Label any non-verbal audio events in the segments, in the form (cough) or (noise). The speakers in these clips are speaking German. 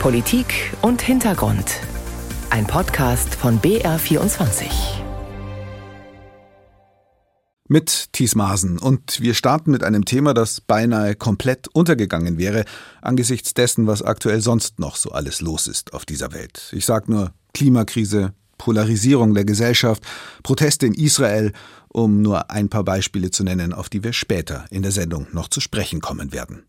Politik und Hintergrund. Ein Podcast von BR24. Mit Thies Maaßen. Und wir starten mit einem Thema, das beinahe komplett untergegangen wäre, angesichts dessen, was aktuell sonst noch so alles los ist auf dieser Welt. Ich sage nur Klimakrise, Polarisierung der Gesellschaft, Proteste in Israel, um nur ein paar Beispiele zu nennen, auf die wir später in der Sendung noch zu sprechen kommen werden.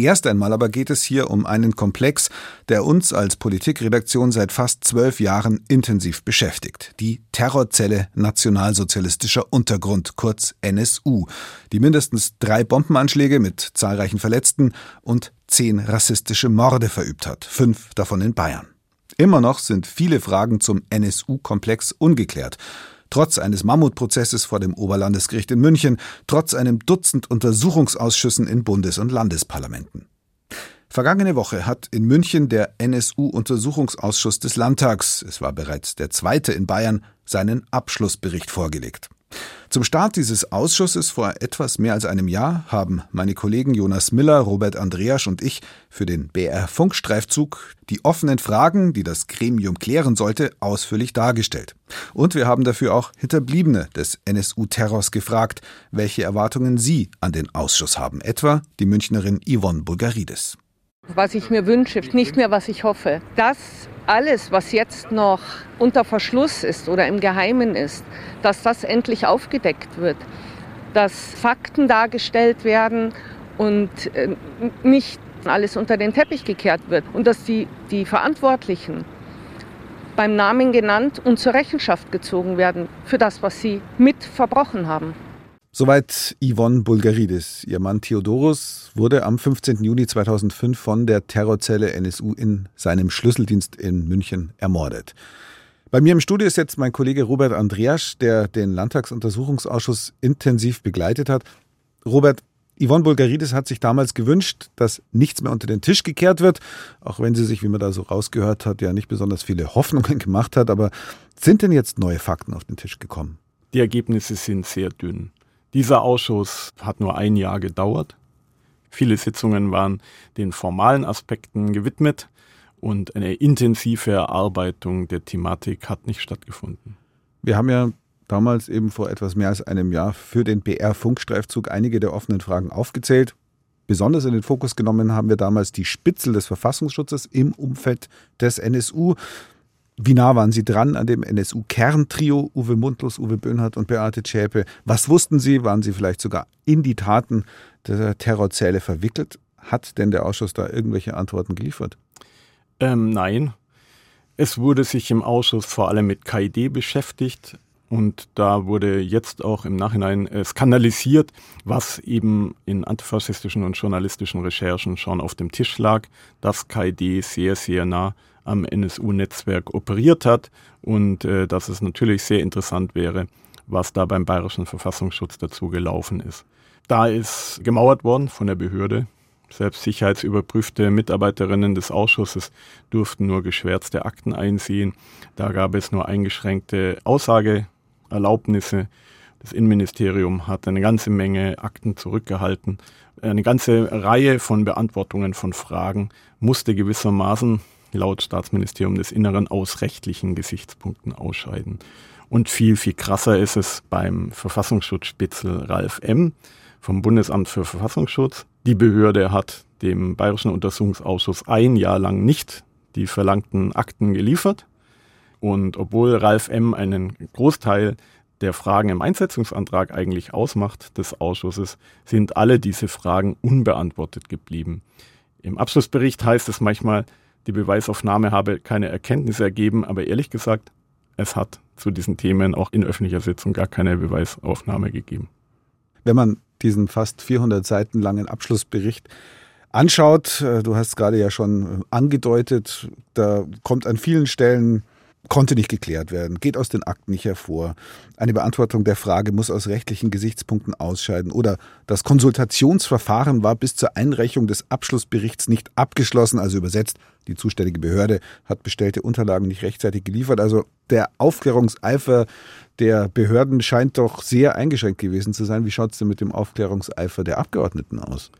Erst einmal aber geht es hier um einen Komplex, der uns als Politikredaktion seit fast zwölf Jahren intensiv beschäftigt. Die Terrorzelle Nationalsozialistischer Untergrund, kurz NSU, die mindestens drei Bombenanschläge mit zahlreichen Verletzten und zehn rassistische Morde verübt hat, fünf davon in Bayern. Immer noch sind viele Fragen zum NSU-Komplex ungeklärt. Trotz eines Mammutprozesses vor dem Oberlandesgericht in München, trotz einem Dutzend Untersuchungsausschüssen in Bundes- und Landesparlamenten. Vergangene Woche hat in München der NSU-Untersuchungsausschuss des Landtags, es war bereits der zweite in Bayern, seinen Abschlussbericht vorgelegt. Zum Start dieses Ausschusses vor etwas mehr als einem Jahr haben meine Kollegen Jonas Miller, Robert Andreasch und ich für den BR Funkstreifzug die offenen Fragen, die das Gremium klären sollte, ausführlich dargestellt. Und wir haben dafür auch Hinterbliebene des NSU-Terrors gefragt, welche Erwartungen sie an den Ausschuss haben, etwa die Münchnerin Yvonne Bulgaridis. Was ich mir wünsche, nicht mehr was ich hoffe, dass alles, was jetzt noch unter Verschluss ist oder im Geheimen ist, dass das endlich aufgedeckt wird, dass Fakten dargestellt werden und äh, nicht alles unter den Teppich gekehrt wird und dass die, die Verantwortlichen beim Namen genannt und zur Rechenschaft gezogen werden für das, was sie mit verbrochen haben. Soweit Yvonne Bulgaridis. Ihr Mann Theodorus wurde am 15. Juni 2005 von der Terrorzelle NSU in seinem Schlüsseldienst in München ermordet. Bei mir im Studio ist jetzt mein Kollege Robert Andreasch, der den Landtagsuntersuchungsausschuss intensiv begleitet hat. Robert, Yvonne Bulgaridis hat sich damals gewünscht, dass nichts mehr unter den Tisch gekehrt wird, auch wenn sie sich, wie man da so rausgehört hat, ja nicht besonders viele Hoffnungen (laughs) gemacht hat. Aber sind denn jetzt neue Fakten auf den Tisch gekommen? Die Ergebnisse sind sehr dünn. Dieser Ausschuss hat nur ein Jahr gedauert. Viele Sitzungen waren den formalen Aspekten gewidmet und eine intensive Erarbeitung der Thematik hat nicht stattgefunden. Wir haben ja damals eben vor etwas mehr als einem Jahr für den BR-Funkstreifzug einige der offenen Fragen aufgezählt. Besonders in den Fokus genommen haben wir damals die Spitzel des Verfassungsschutzes im Umfeld des NSU. Wie nah waren Sie dran an dem NSU-Kerntrio Uwe Mundlos, Uwe Böhnhardt und Beate Zschäpe? Was wussten Sie? Waren Sie vielleicht sogar in die Taten der Terrorzelle verwickelt? Hat denn der Ausschuss da irgendwelche Antworten geliefert? Ähm, nein. Es wurde sich im Ausschuss vor allem mit KID beschäftigt und da wurde jetzt auch im Nachhinein äh, skandalisiert, was eben in antifaschistischen und journalistischen Recherchen schon auf dem Tisch lag, dass KID sehr, sehr nah am NSU-Netzwerk operiert hat und äh, dass es natürlich sehr interessant wäre, was da beim Bayerischen Verfassungsschutz dazu gelaufen ist. Da ist gemauert worden von der Behörde. Selbst sicherheitsüberprüfte Mitarbeiterinnen des Ausschusses durften nur geschwärzte Akten einsehen. Da gab es nur eingeschränkte Aussageerlaubnisse. Das Innenministerium hat eine ganze Menge Akten zurückgehalten. Eine ganze Reihe von Beantwortungen von Fragen musste gewissermaßen laut Staatsministerium des Inneren aus rechtlichen Gesichtspunkten ausscheiden. Und viel, viel krasser ist es beim Verfassungsschutzspitzel Ralf M. vom Bundesamt für Verfassungsschutz. Die Behörde hat dem Bayerischen Untersuchungsausschuss ein Jahr lang nicht die verlangten Akten geliefert. Und obwohl Ralf M. einen Großteil der Fragen im Einsetzungsantrag eigentlich ausmacht des Ausschusses, sind alle diese Fragen unbeantwortet geblieben. Im Abschlussbericht heißt es manchmal, die Beweisaufnahme habe keine Erkenntnisse ergeben, aber ehrlich gesagt, es hat zu diesen Themen auch in öffentlicher Sitzung gar keine Beweisaufnahme gegeben. Wenn man diesen fast 400 Seiten langen Abschlussbericht anschaut, äh, du hast gerade ja schon angedeutet, da kommt an vielen Stellen konnte nicht geklärt werden, geht aus den Akten nicht hervor. Eine Beantwortung der Frage muss aus rechtlichen Gesichtspunkten ausscheiden oder das Konsultationsverfahren war bis zur Einreichung des Abschlussberichts nicht abgeschlossen, also übersetzt, die zuständige Behörde hat bestellte Unterlagen nicht rechtzeitig geliefert. Also der Aufklärungseifer der Behörden scheint doch sehr eingeschränkt gewesen zu sein. Wie schaut es denn mit dem Aufklärungseifer der Abgeordneten aus?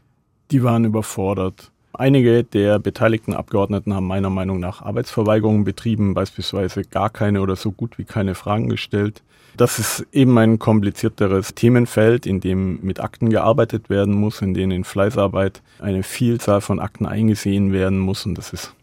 Die waren überfordert Einige der beteiligten Abgeordneten haben meiner Meinung nach Arbeitsverweigerungen betrieben, beispielsweise gar keine oder so gut wie keine Fragen gestellt. Das ist eben ein komplizierteres Themenfeld, in dem mit Akten gearbeitet werden muss, in dem in Fleißarbeit eine Vielzahl von Akten eingesehen werden muss und das ist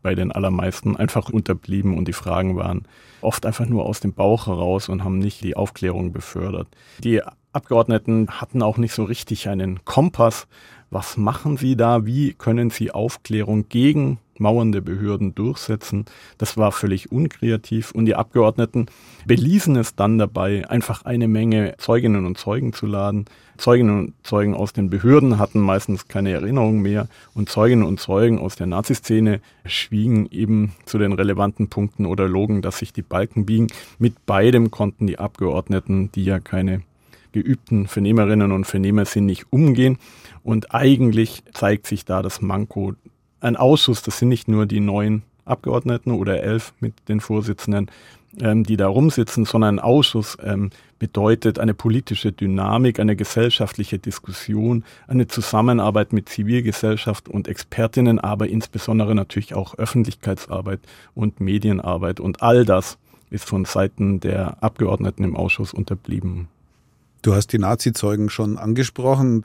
bei den allermeisten einfach unterblieben und die Fragen waren oft einfach nur aus dem Bauch heraus und haben nicht die Aufklärung befördert. Die Abgeordneten hatten auch nicht so richtig einen Kompass. Was machen sie da? Wie können sie Aufklärung gegen mauernde Behörden durchsetzen? Das war völlig unkreativ und die Abgeordneten beließen es dann dabei, einfach eine Menge Zeuginnen und Zeugen zu laden. Zeuginnen und Zeugen aus den Behörden hatten meistens keine Erinnerung mehr und Zeuginnen und Zeugen aus der Naziszene schwiegen eben zu den relevanten Punkten oder logen, dass sich die Balken biegen. Mit beidem konnten die Abgeordneten, die ja keine geübten Vernehmerinnen und Vernehmer sind, nicht umgehen. Und eigentlich zeigt sich da das Manko. Ein Ausschuss, das sind nicht nur die neuen Abgeordneten oder elf mit den Vorsitzenden, ähm, die da rumsitzen, sondern ein Ausschuss ähm, bedeutet eine politische Dynamik, eine gesellschaftliche Diskussion, eine Zusammenarbeit mit Zivilgesellschaft und Expertinnen, aber insbesondere natürlich auch Öffentlichkeitsarbeit und Medienarbeit. Und all das ist von Seiten der Abgeordneten im Ausschuss unterblieben. Du hast die Nazi-Zeugen schon angesprochen.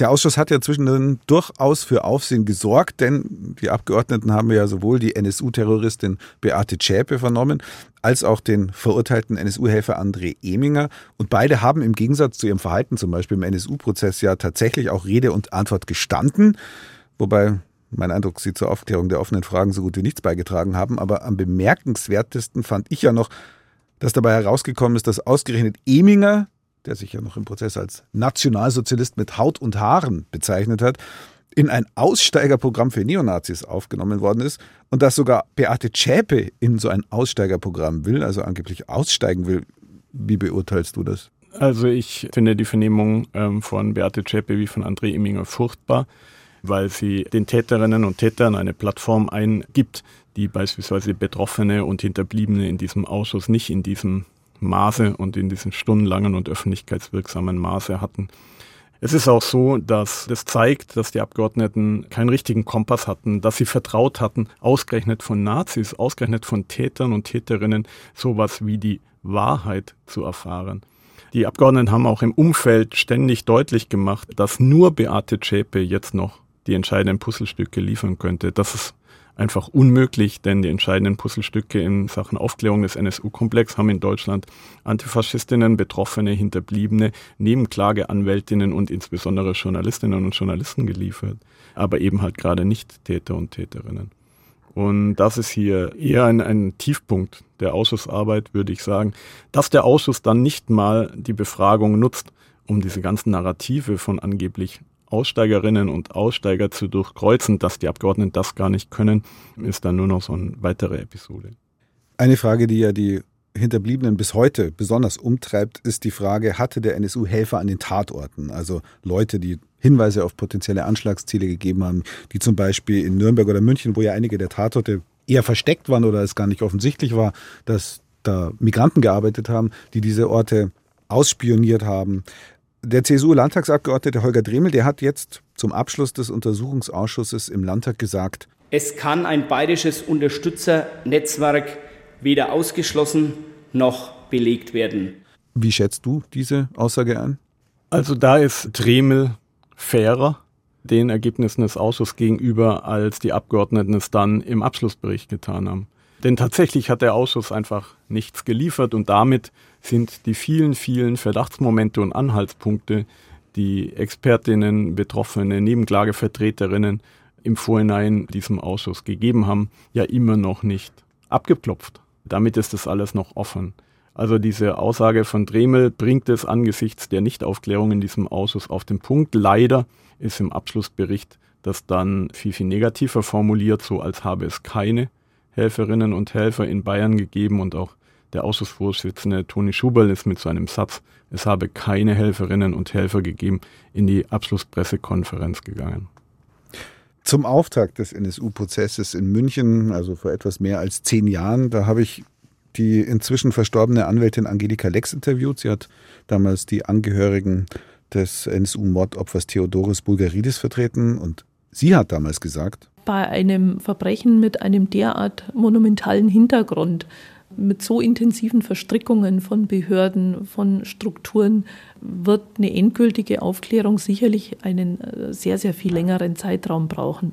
Der Ausschuss hat ja zwischendrin durchaus für Aufsehen gesorgt, denn die Abgeordneten haben ja sowohl die NSU-Terroristin Beate Zschäpe vernommen, als auch den verurteilten NSU-Helfer André Eminger. Und beide haben im Gegensatz zu ihrem Verhalten zum Beispiel im NSU-Prozess ja tatsächlich auch Rede und Antwort gestanden. Wobei mein Eindruck, sie zur Aufklärung der offenen Fragen so gut wie nichts beigetragen haben. Aber am bemerkenswertesten fand ich ja noch, dass dabei herausgekommen ist, dass ausgerechnet Eminger der sich ja noch im Prozess als Nationalsozialist mit Haut und Haaren bezeichnet hat, in ein Aussteigerprogramm für Neonazis aufgenommen worden ist und dass sogar Beate Zschäpe in so ein Aussteigerprogramm will, also angeblich aussteigen will. Wie beurteilst du das? Also ich finde die Vernehmung ähm, von Beate Zschäpe wie von André Imminger furchtbar, weil sie den Täterinnen und Tätern eine Plattform eingibt, die beispielsweise Betroffene und Hinterbliebene in diesem Ausschuss nicht in diesem Maße und in diesen stundenlangen und öffentlichkeitswirksamen Maße hatten. Es ist auch so, dass das zeigt, dass die Abgeordneten keinen richtigen Kompass hatten, dass sie vertraut hatten, ausgerechnet von Nazis, ausgerechnet von Tätern und Täterinnen, sowas wie die Wahrheit zu erfahren. Die Abgeordneten haben auch im Umfeld ständig deutlich gemacht, dass nur Beate Zschäpe jetzt noch die entscheidenden Puzzlestücke liefern könnte. Das ist einfach unmöglich, denn die entscheidenden Puzzlestücke in Sachen Aufklärung des NSU-Komplex haben in Deutschland Antifaschistinnen, Betroffene, Hinterbliebene, Nebenklageanwältinnen und insbesondere Journalistinnen und Journalisten geliefert, aber eben halt gerade nicht Täter und Täterinnen. Und das ist hier eher ein, ein Tiefpunkt der Ausschussarbeit, würde ich sagen, dass der Ausschuss dann nicht mal die Befragung nutzt, um diese ganzen Narrative von angeblich Aussteigerinnen und Aussteiger zu durchkreuzen, dass die Abgeordneten das gar nicht können, ist dann nur noch so eine weitere Episode. Eine Frage, die ja die Hinterbliebenen bis heute besonders umtreibt, ist die Frage, hatte der NSU Helfer an den Tatorten? Also Leute, die Hinweise auf potenzielle Anschlagsziele gegeben haben, die zum Beispiel in Nürnberg oder München, wo ja einige der Tatorte eher versteckt waren oder es gar nicht offensichtlich war, dass da Migranten gearbeitet haben, die diese Orte ausspioniert haben. Der CSU-Landtagsabgeordnete Holger Dremel, der hat jetzt zum Abschluss des Untersuchungsausschusses im Landtag gesagt, es kann ein bayerisches Unterstützernetzwerk weder ausgeschlossen noch belegt werden. Wie schätzt du diese Aussage ein? Also da ist Dremel fairer den Ergebnissen des Ausschusses gegenüber, als die Abgeordneten es dann im Abschlussbericht getan haben. Denn tatsächlich hat der Ausschuss einfach nichts geliefert und damit sind die vielen, vielen Verdachtsmomente und Anhaltspunkte, die Expertinnen, Betroffene, Nebenklagevertreterinnen im Vorhinein diesem Ausschuss gegeben haben, ja immer noch nicht abgeklopft. Damit ist das alles noch offen. Also diese Aussage von Dremel bringt es angesichts der Nichtaufklärung in diesem Ausschuss auf den Punkt. Leider ist im Abschlussbericht das dann viel, viel negativer formuliert, so als habe es keine Helferinnen und Helfer in Bayern gegeben und auch der Ausschussvorsitzende Toni Schuberl ist mit so einem Satz, es habe keine Helferinnen und Helfer gegeben, in die Abschlusspressekonferenz gegangen. Zum Auftakt des NSU-Prozesses in München, also vor etwas mehr als zehn Jahren, da habe ich die inzwischen verstorbene Anwältin Angelika Lex interviewt. Sie hat damals die Angehörigen des NSU-Mordopfers Theodoros Bulgaridis vertreten und Sie hat damals gesagt, bei einem Verbrechen mit einem derart monumentalen Hintergrund, mit so intensiven Verstrickungen von Behörden, von Strukturen, wird eine endgültige Aufklärung sicherlich einen äh, sehr, sehr viel längeren Zeitraum brauchen.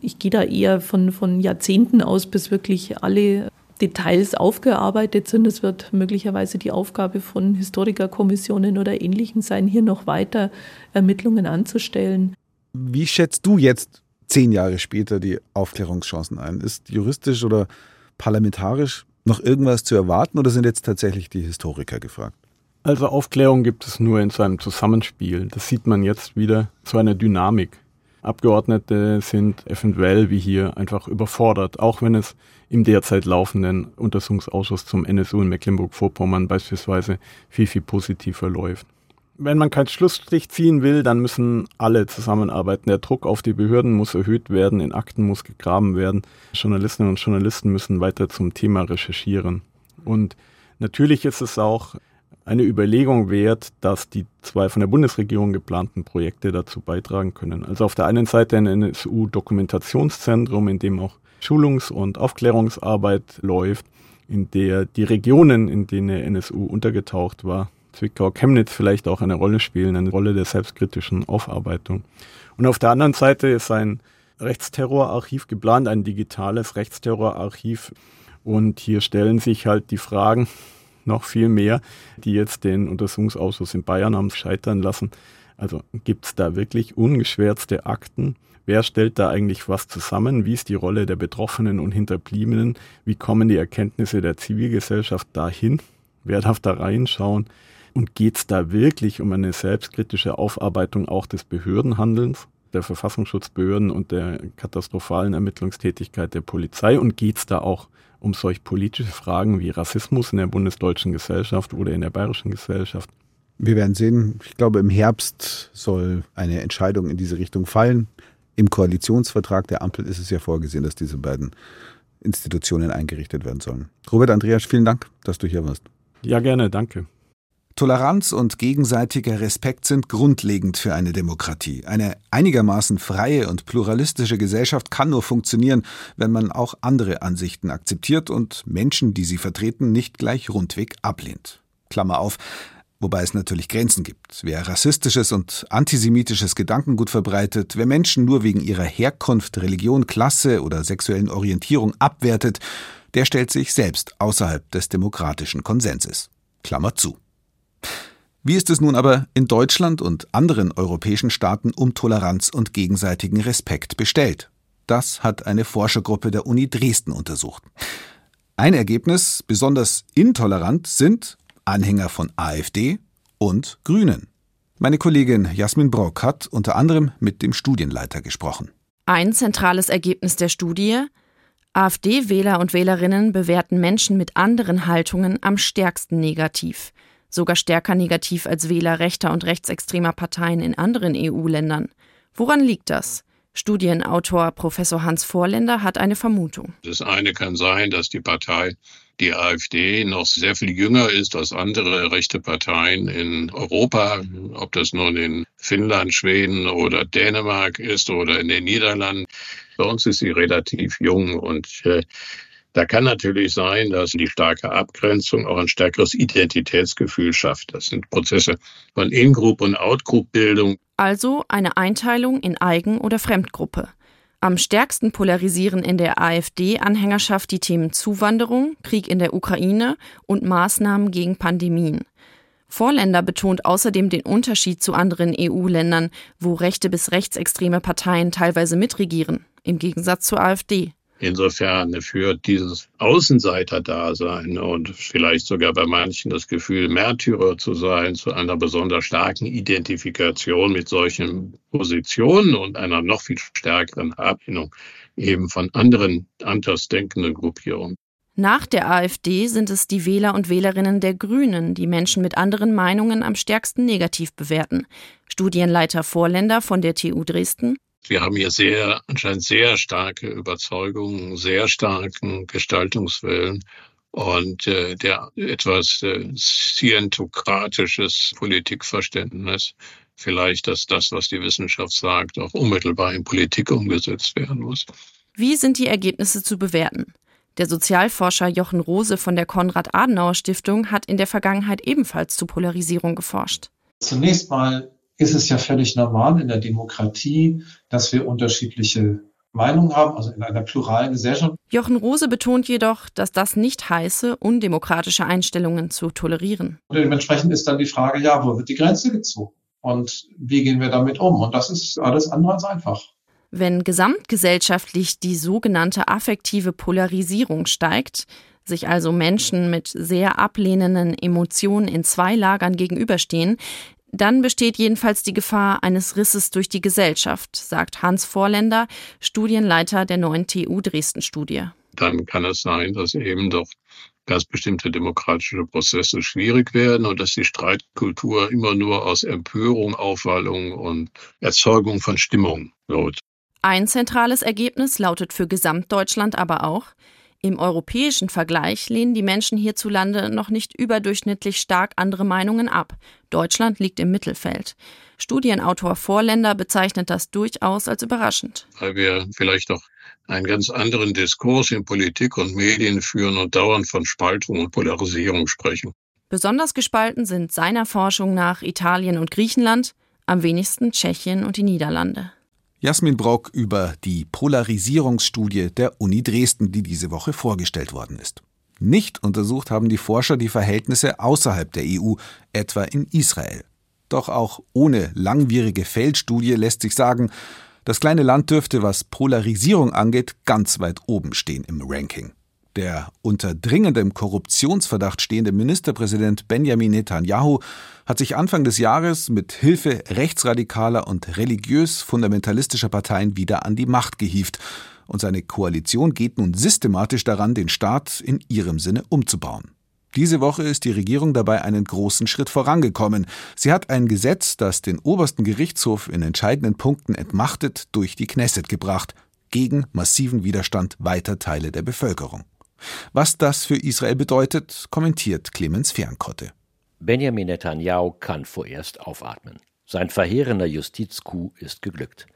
Ich gehe da eher von, von Jahrzehnten aus, bis wirklich alle Details aufgearbeitet sind. Es wird möglicherweise die Aufgabe von Historikerkommissionen oder Ähnlichem sein, hier noch weiter Ermittlungen anzustellen. Wie schätzt du jetzt zehn Jahre später die Aufklärungschancen ein? Ist juristisch oder parlamentarisch noch irgendwas zu erwarten oder sind jetzt tatsächlich die Historiker gefragt? Also Aufklärung gibt es nur in seinem Zusammenspiel. Das sieht man jetzt wieder, so eine Dynamik. Abgeordnete sind eventuell wie hier einfach überfordert, auch wenn es im derzeit laufenden Untersuchungsausschuss zum NSU in Mecklenburg-Vorpommern beispielsweise viel, viel positiver läuft. Wenn man keinen Schlussstrich ziehen will, dann müssen alle zusammenarbeiten. Der Druck auf die Behörden muss erhöht werden, in Akten muss gegraben werden. Journalistinnen und Journalisten müssen weiter zum Thema recherchieren. Und natürlich ist es auch eine Überlegung wert, dass die zwei von der Bundesregierung geplanten Projekte dazu beitragen können. Also auf der einen Seite ein NSU-Dokumentationszentrum, in dem auch Schulungs- und Aufklärungsarbeit läuft, in der die Regionen, in denen der NSU untergetaucht war, Zwickau, Chemnitz vielleicht auch eine Rolle spielen, eine Rolle der selbstkritischen Aufarbeitung. Und auf der anderen Seite ist ein Rechtsterrorarchiv geplant, ein digitales Rechtsterrorarchiv. Und hier stellen sich halt die Fragen, (laughs) noch viel mehr, die jetzt den Untersuchungsausschuss in Bayern haben scheitern lassen. Also gibt es da wirklich ungeschwärzte Akten? Wer stellt da eigentlich was zusammen? Wie ist die Rolle der Betroffenen und Hinterbliebenen? Wie kommen die Erkenntnisse der Zivilgesellschaft dahin? Wer darf da reinschauen? Und geht es da wirklich um eine selbstkritische Aufarbeitung auch des Behördenhandelns, der Verfassungsschutzbehörden und der katastrophalen Ermittlungstätigkeit der Polizei? Und geht es da auch um solch politische Fragen wie Rassismus in der bundesdeutschen Gesellschaft oder in der bayerischen Gesellschaft. Wir werden sehen. Ich glaube, im Herbst soll eine Entscheidung in diese Richtung fallen. Im Koalitionsvertrag der Ampel ist es ja vorgesehen, dass diese beiden Institutionen eingerichtet werden sollen. Robert Andreas, vielen Dank, dass du hier warst. Ja, gerne, danke. Toleranz und gegenseitiger Respekt sind grundlegend für eine Demokratie. Eine einigermaßen freie und pluralistische Gesellschaft kann nur funktionieren, wenn man auch andere Ansichten akzeptiert und Menschen, die sie vertreten, nicht gleich rundweg ablehnt. Klammer auf, wobei es natürlich Grenzen gibt. Wer rassistisches und antisemitisches Gedankengut verbreitet, wer Menschen nur wegen ihrer Herkunft, Religion, Klasse oder sexuellen Orientierung abwertet, der stellt sich selbst außerhalb des demokratischen Konsenses. Klammer zu. Wie ist es nun aber in Deutschland und anderen europäischen Staaten um Toleranz und gegenseitigen Respekt bestellt? Das hat eine Forschergruppe der Uni Dresden untersucht. Ein Ergebnis, besonders intolerant sind Anhänger von AfD und Grünen. Meine Kollegin Jasmin Brock hat unter anderem mit dem Studienleiter gesprochen. Ein zentrales Ergebnis der Studie AfD-Wähler und Wählerinnen bewerten Menschen mit anderen Haltungen am stärksten negativ sogar stärker negativ als Wähler rechter und rechtsextremer Parteien in anderen EU-Ländern. Woran liegt das? Studienautor Professor Hans Vorländer hat eine Vermutung. Das eine kann sein, dass die Partei, die AfD, noch sehr viel jünger ist als andere rechte Parteien in Europa, ob das nun in Finnland, Schweden oder Dänemark ist oder in den Niederlanden. Bei uns ist sie relativ jung und äh, da kann natürlich sein, dass die starke Abgrenzung auch ein stärkeres Identitätsgefühl schafft. Das sind Prozesse von In-Group- und Out-Group-Bildung. Also eine Einteilung in Eigen- oder Fremdgruppe. Am stärksten polarisieren in der AfD-Anhängerschaft die Themen Zuwanderung, Krieg in der Ukraine und Maßnahmen gegen Pandemien. Vorländer betont außerdem den Unterschied zu anderen EU-Ländern, wo rechte bis rechtsextreme Parteien teilweise mitregieren, im Gegensatz zur AfD. Insofern führt dieses Außenseiter-Dasein und vielleicht sogar bei manchen das Gefühl, Märtyrer zu sein, zu einer besonders starken Identifikation mit solchen Positionen und einer noch viel stärkeren Ablehnung eben von anderen andersdenkenden Gruppierungen. Nach der AfD sind es die Wähler und Wählerinnen der Grünen, die Menschen mit anderen Meinungen am stärksten negativ bewerten. Studienleiter Vorländer von der TU Dresden. Wir haben hier sehr, anscheinend sehr starke Überzeugungen, sehr starken Gestaltungswillen und äh, der etwas äh, scientokratisches Politikverständnis, vielleicht, dass das, was die Wissenschaft sagt, auch unmittelbar in Politik umgesetzt werden muss. Wie sind die Ergebnisse zu bewerten? Der Sozialforscher Jochen Rose von der Konrad-Adenauer-Stiftung hat in der Vergangenheit ebenfalls zu Polarisierung geforscht. Zunächst mal ist es ja völlig normal in der Demokratie, dass wir unterschiedliche Meinungen haben, also in einer pluralen Gesellschaft. Jochen Rose betont jedoch, dass das nicht heiße, undemokratische Einstellungen zu tolerieren. Und dementsprechend ist dann die Frage, ja, wo wird die Grenze gezogen? Und wie gehen wir damit um? Und das ist alles andere als einfach. Wenn gesamtgesellschaftlich die sogenannte affektive Polarisierung steigt, sich also Menschen mit sehr ablehnenden Emotionen in zwei Lagern gegenüberstehen, dann besteht jedenfalls die Gefahr eines Risses durch die Gesellschaft, sagt Hans Vorländer, Studienleiter der neuen TU Dresden-Studie. Dann kann es sein, dass eben doch ganz bestimmte demokratische Prozesse schwierig werden und dass die Streitkultur immer nur aus Empörung, Aufwallung und Erzeugung von Stimmung wird. Ein zentrales Ergebnis lautet für Gesamtdeutschland aber auch, im europäischen Vergleich lehnen die Menschen hierzulande noch nicht überdurchschnittlich stark andere Meinungen ab. Deutschland liegt im Mittelfeld. Studienautor Vorländer bezeichnet das durchaus als überraschend. Weil wir vielleicht auch einen ganz anderen Diskurs in Politik und Medien führen und dauernd von Spaltung und Polarisierung sprechen. Besonders gespalten sind seiner Forschung nach Italien und Griechenland, am wenigsten Tschechien und die Niederlande. Jasmin Brock über die Polarisierungsstudie der Uni Dresden, die diese Woche vorgestellt worden ist. Nicht untersucht haben die Forscher die Verhältnisse außerhalb der EU, etwa in Israel. Doch auch ohne langwierige Feldstudie lässt sich sagen, das kleine Land dürfte, was Polarisierung angeht, ganz weit oben stehen im Ranking. Der unter dringendem Korruptionsverdacht stehende Ministerpräsident Benjamin Netanyahu hat sich Anfang des Jahres mit Hilfe rechtsradikaler und religiös fundamentalistischer Parteien wieder an die Macht gehievt, und seine Koalition geht nun systematisch daran, den Staat in ihrem Sinne umzubauen. Diese Woche ist die Regierung dabei einen großen Schritt vorangekommen. Sie hat ein Gesetz, das den obersten Gerichtshof in entscheidenden Punkten entmachtet, durch die Knesset gebracht, gegen massiven Widerstand weiter Teile der Bevölkerung. Was das für Israel bedeutet, kommentiert Clemens Fernkotte. Benjamin Netanyahu kann vorerst aufatmen. Sein verheerender Justizcoup ist geglückt.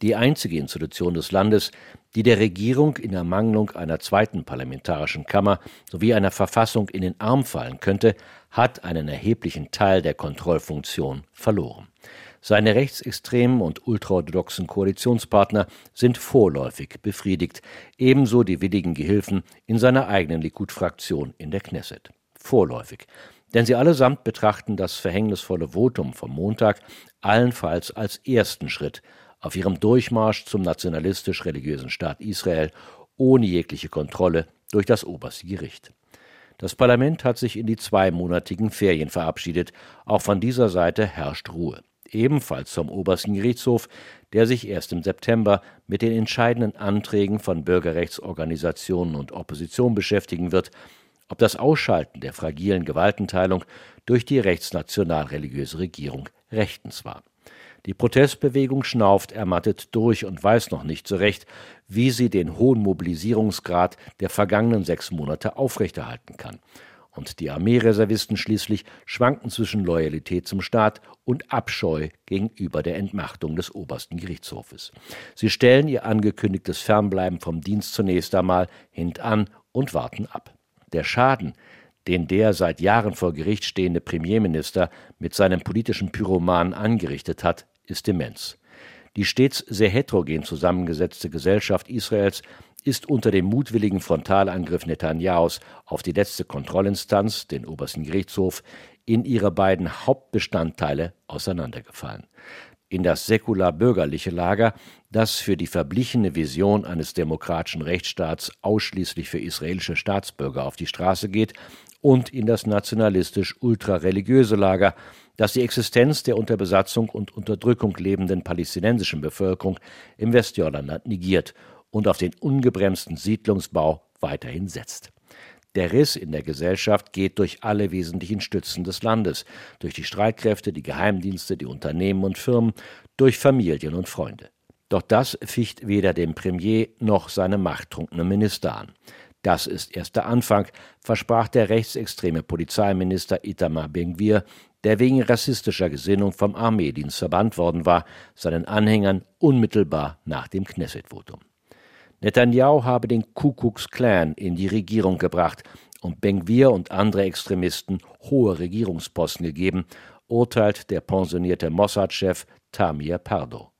Die einzige Institution des Landes, die der Regierung in Ermangelung einer zweiten parlamentarischen Kammer sowie einer Verfassung in den Arm fallen könnte, hat einen erheblichen Teil der Kontrollfunktion verloren. Seine rechtsextremen und ultraorthodoxen Koalitionspartner sind vorläufig befriedigt, ebenso die willigen Gehilfen in seiner eigenen Likud-Fraktion in der Knesset. Vorläufig. Denn sie allesamt betrachten das verhängnisvolle Votum vom Montag allenfalls als ersten Schritt auf ihrem Durchmarsch zum nationalistisch-religiösen Staat Israel ohne jegliche Kontrolle durch das oberste Gericht. Das Parlament hat sich in die zweimonatigen Ferien verabschiedet. Auch von dieser Seite herrscht Ruhe ebenfalls zum obersten Gerichtshof, der sich erst im September mit den entscheidenden Anträgen von Bürgerrechtsorganisationen und Opposition beschäftigen wird, ob das Ausschalten der fragilen Gewaltenteilung durch die rechtsnational-religiöse Regierung rechtens war. Die Protestbewegung schnauft ermattet durch und weiß noch nicht so recht, wie sie den hohen Mobilisierungsgrad der vergangenen sechs Monate aufrechterhalten kann und die Armeereservisten schließlich schwanken zwischen Loyalität zum Staat und Abscheu gegenüber der Entmachtung des obersten Gerichtshofes. Sie stellen ihr angekündigtes Fernbleiben vom Dienst zunächst einmal hintan und warten ab. Der Schaden, den der seit Jahren vor Gericht stehende Premierminister mit seinem politischen Pyroman angerichtet hat, ist immens. Die stets sehr heterogen zusammengesetzte Gesellschaft Israels ist unter dem mutwilligen Frontalangriff Netanyahus auf die letzte Kontrollinstanz, den obersten Gerichtshof, in ihre beiden Hauptbestandteile auseinandergefallen. In das säkular-bürgerliche Lager, das für die verblichene Vision eines demokratischen Rechtsstaats ausschließlich für israelische Staatsbürger auf die Straße geht, und in das nationalistisch-ultrareligiöse Lager, das die Existenz der unter Besatzung und Unterdrückung lebenden palästinensischen Bevölkerung im Westjordanland negiert und auf den ungebremsten Siedlungsbau weiterhin setzt. Der Riss in der Gesellschaft geht durch alle wesentlichen Stützen des Landes, durch die Streitkräfte, die Geheimdienste, die Unternehmen und Firmen, durch Familien und Freunde. Doch das ficht weder dem Premier noch seinem machttrunkenen Minister an. Das ist erst der Anfang, versprach der rechtsextreme Polizeiminister Itamar Benguir, der wegen rassistischer Gesinnung vom Armeedienst verbannt worden war, seinen Anhängern unmittelbar nach dem Knesset-Votum. Netanyahu habe den Ku Klux Klan in die Regierung gebracht und Benguir und andere Extremisten hohe Regierungsposten gegeben, urteilt der pensionierte Mossad-Chef Tamir Pardo.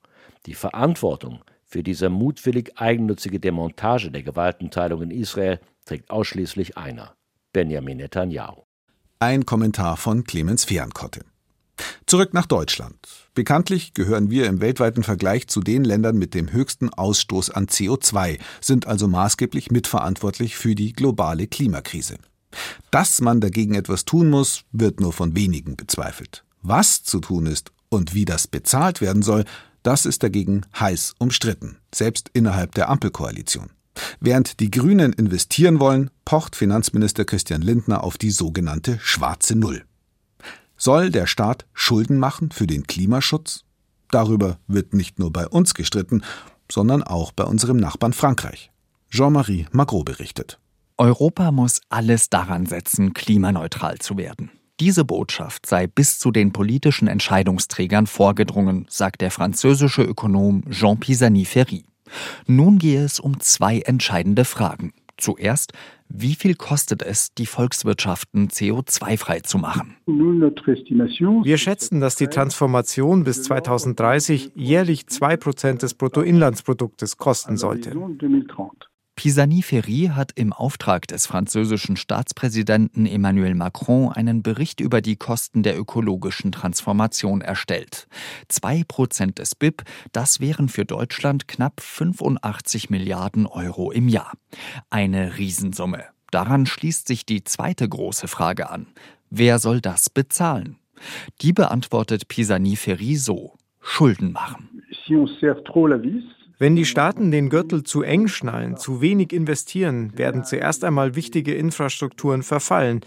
Die Verantwortung für diese mutwillig eigennützige Demontage der Gewaltenteilung in Israel trägt ausschließlich einer, Benjamin Netanyahu. Ein Kommentar von Clemens Fehrenkotte. Zurück nach Deutschland. Bekanntlich gehören wir im weltweiten Vergleich zu den Ländern mit dem höchsten Ausstoß an CO2, sind also maßgeblich mitverantwortlich für die globale Klimakrise. Dass man dagegen etwas tun muss, wird nur von wenigen bezweifelt. Was zu tun ist und wie das bezahlt werden soll, das ist dagegen heiß umstritten, selbst innerhalb der Ampelkoalition. Während die Grünen investieren wollen, pocht Finanzminister Christian Lindner auf die sogenannte schwarze Null. Soll der Staat Schulden machen für den Klimaschutz? Darüber wird nicht nur bei uns gestritten, sondern auch bei unserem Nachbarn Frankreich. Jean-Marie Magro berichtet. Europa muss alles daran setzen, klimaneutral zu werden. Diese Botschaft sei bis zu den politischen Entscheidungsträgern vorgedrungen, sagt der französische Ökonom Jean Pisani-Ferry. Nun gehe es um zwei entscheidende Fragen. Zuerst, wie viel kostet es, die Volkswirtschaften CO2-frei zu machen? Wir schätzen, dass die Transformation bis 2030 jährlich 2% des Bruttoinlandsproduktes kosten sollte. Pisani-Ferry hat im Auftrag des französischen Staatspräsidenten Emmanuel Macron einen Bericht über die Kosten der ökologischen Transformation erstellt. Zwei Prozent des BIP, das wären für Deutschland knapp 85 Milliarden Euro im Jahr. Eine Riesensumme. Daran schließt sich die zweite große Frage an. Wer soll das bezahlen? Die beantwortet Pisani-Ferry so. Schulden machen. Si on serre trop la vis, wenn die Staaten den Gürtel zu eng schnallen, zu wenig investieren, werden zuerst einmal wichtige Infrastrukturen verfallen.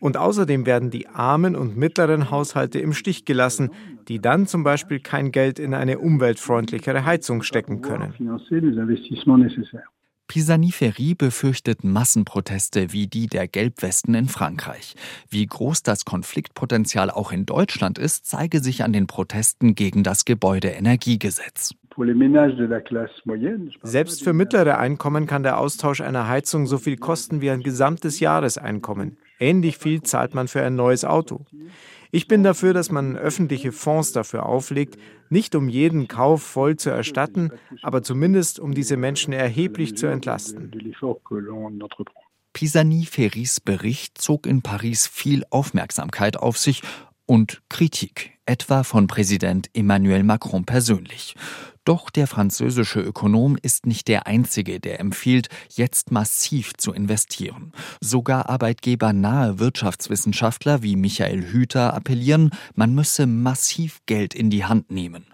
Und außerdem werden die armen und mittleren Haushalte im Stich gelassen, die dann zum Beispiel kein Geld in eine umweltfreundlichere Heizung stecken können. Pisani-Ferry befürchtet Massenproteste wie die der Gelbwesten in Frankreich. Wie groß das Konfliktpotenzial auch in Deutschland ist, zeige sich an den Protesten gegen das Gebäudeenergiegesetz. Selbst für mittlere Einkommen kann der Austausch einer Heizung so viel kosten wie ein gesamtes Jahreseinkommen. Ähnlich viel zahlt man für ein neues Auto. Ich bin dafür, dass man öffentliche Fonds dafür auflegt, nicht um jeden Kauf voll zu erstatten, aber zumindest um diese Menschen erheblich zu entlasten. Pisani-Ferrys Bericht zog in Paris viel Aufmerksamkeit auf sich und Kritik, etwa von Präsident Emmanuel Macron persönlich. Doch der französische Ökonom ist nicht der einzige, der empfiehlt, jetzt massiv zu investieren. Sogar arbeitgebernahe Wirtschaftswissenschaftler wie Michael Hüter appellieren, man müsse massiv Geld in die Hand nehmen.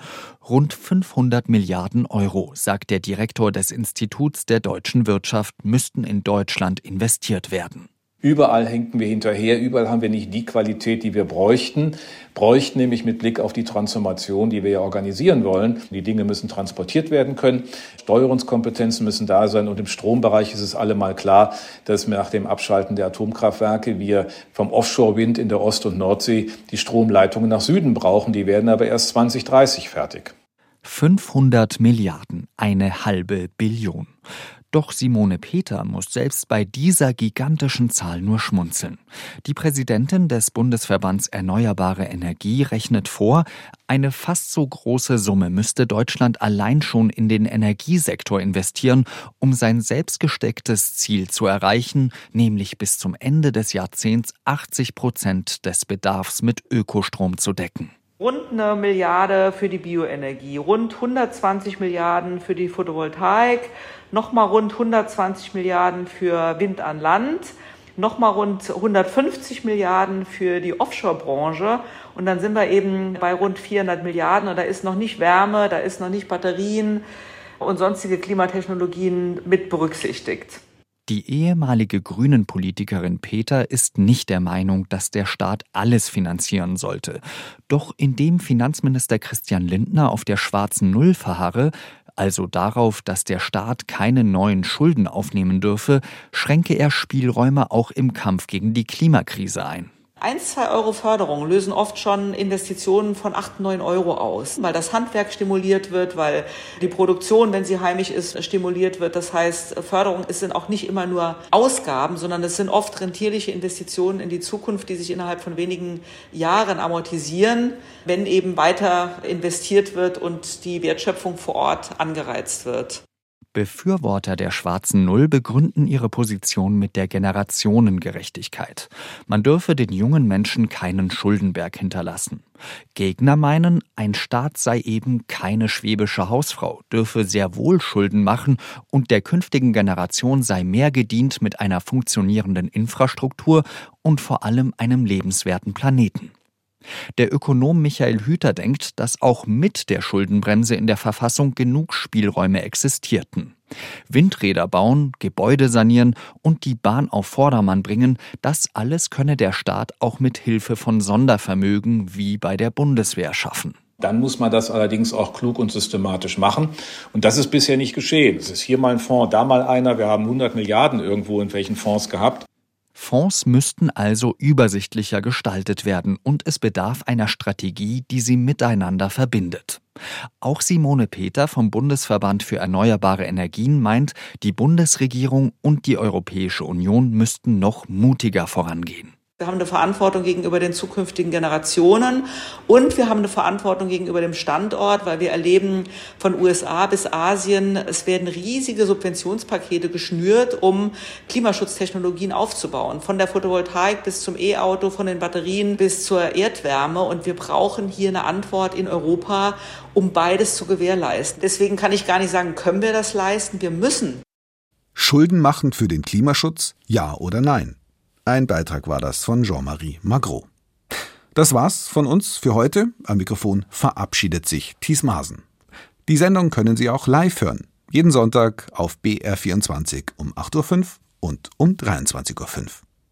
Rund 500 Milliarden Euro, sagt der Direktor des Instituts der deutschen Wirtschaft, müssten in Deutschland investiert werden. Überall hinken wir hinterher, überall haben wir nicht die Qualität, die wir bräuchten, bräuchten nämlich mit Blick auf die Transformation, die wir ja organisieren wollen. Die Dinge müssen transportiert werden können, Steuerungskompetenzen müssen da sein und im Strombereich ist es allemal klar, dass nach dem Abschalten der Atomkraftwerke wir vom Offshore-Wind in der Ost- und Nordsee die Stromleitungen nach Süden brauchen. Die werden aber erst 2030 fertig. 500 Milliarden, eine halbe Billion. Doch Simone Peter muss selbst bei dieser gigantischen Zahl nur schmunzeln. Die Präsidentin des Bundesverbands Erneuerbare Energie rechnet vor, eine fast so große Summe müsste Deutschland allein schon in den Energiesektor investieren, um sein selbstgestecktes Ziel zu erreichen, nämlich bis zum Ende des Jahrzehnts 80 Prozent des Bedarfs mit Ökostrom zu decken. Rund eine Milliarde für die Bioenergie, rund 120 Milliarden für die Photovoltaik, nochmal rund 120 Milliarden für Wind an Land, nochmal rund 150 Milliarden für die Offshore-Branche und dann sind wir eben bei rund 400 Milliarden und da ist noch nicht Wärme, da ist noch nicht Batterien und sonstige Klimatechnologien mit berücksichtigt. Die ehemalige Grünen-Politikerin Peter ist nicht der Meinung, dass der Staat alles finanzieren sollte. Doch indem Finanzminister Christian Lindner auf der schwarzen Null verharre, also darauf, dass der Staat keine neuen Schulden aufnehmen dürfe, schränke er Spielräume auch im Kampf gegen die Klimakrise ein. Eins, zwei Euro Förderung lösen oft schon Investitionen von acht, neun Euro aus, weil das Handwerk stimuliert wird, weil die Produktion, wenn sie heimisch ist, stimuliert wird. Das heißt, Förderung sind auch nicht immer nur Ausgaben, sondern es sind oft rentierliche Investitionen in die Zukunft, die sich innerhalb von wenigen Jahren amortisieren, wenn eben weiter investiert wird und die Wertschöpfung vor Ort angereizt wird. Befürworter der schwarzen Null begründen ihre Position mit der Generationengerechtigkeit. Man dürfe den jungen Menschen keinen Schuldenberg hinterlassen. Gegner meinen, ein Staat sei eben keine schwäbische Hausfrau, dürfe sehr wohl Schulden machen und der künftigen Generation sei mehr gedient mit einer funktionierenden Infrastruktur und vor allem einem lebenswerten Planeten. Der Ökonom Michael Hüter denkt, dass auch mit der Schuldenbremse in der Verfassung genug Spielräume existierten. Windräder bauen, Gebäude sanieren und die Bahn auf Vordermann bringen, das alles könne der Staat auch mit Hilfe von Sondervermögen wie bei der Bundeswehr schaffen. Dann muss man das allerdings auch klug und systematisch machen. Und das ist bisher nicht geschehen. Es ist hier mal ein Fonds, da mal einer. Wir haben 100 Milliarden irgendwo in welchen Fonds gehabt. Fonds müssten also übersichtlicher gestaltet werden und es bedarf einer Strategie, die sie miteinander verbindet. Auch Simone Peter vom Bundesverband für erneuerbare Energien meint, die Bundesregierung und die Europäische Union müssten noch mutiger vorangehen. Wir haben eine Verantwortung gegenüber den zukünftigen Generationen und wir haben eine Verantwortung gegenüber dem Standort, weil wir erleben von USA bis Asien, es werden riesige Subventionspakete geschnürt, um Klimaschutztechnologien aufzubauen. Von der Photovoltaik bis zum E-Auto, von den Batterien bis zur Erdwärme. Und wir brauchen hier eine Antwort in Europa, um beides zu gewährleisten. Deswegen kann ich gar nicht sagen, können wir das leisten? Wir müssen. Schulden machen für den Klimaschutz? Ja oder nein? Ein Beitrag war das von Jean-Marie Magro. Das war's von uns für heute. Am Mikrofon verabschiedet sich Thies Masen. Die Sendung können Sie auch live hören. Jeden Sonntag auf BR24 um 8.05 Uhr und um 23.05 Uhr.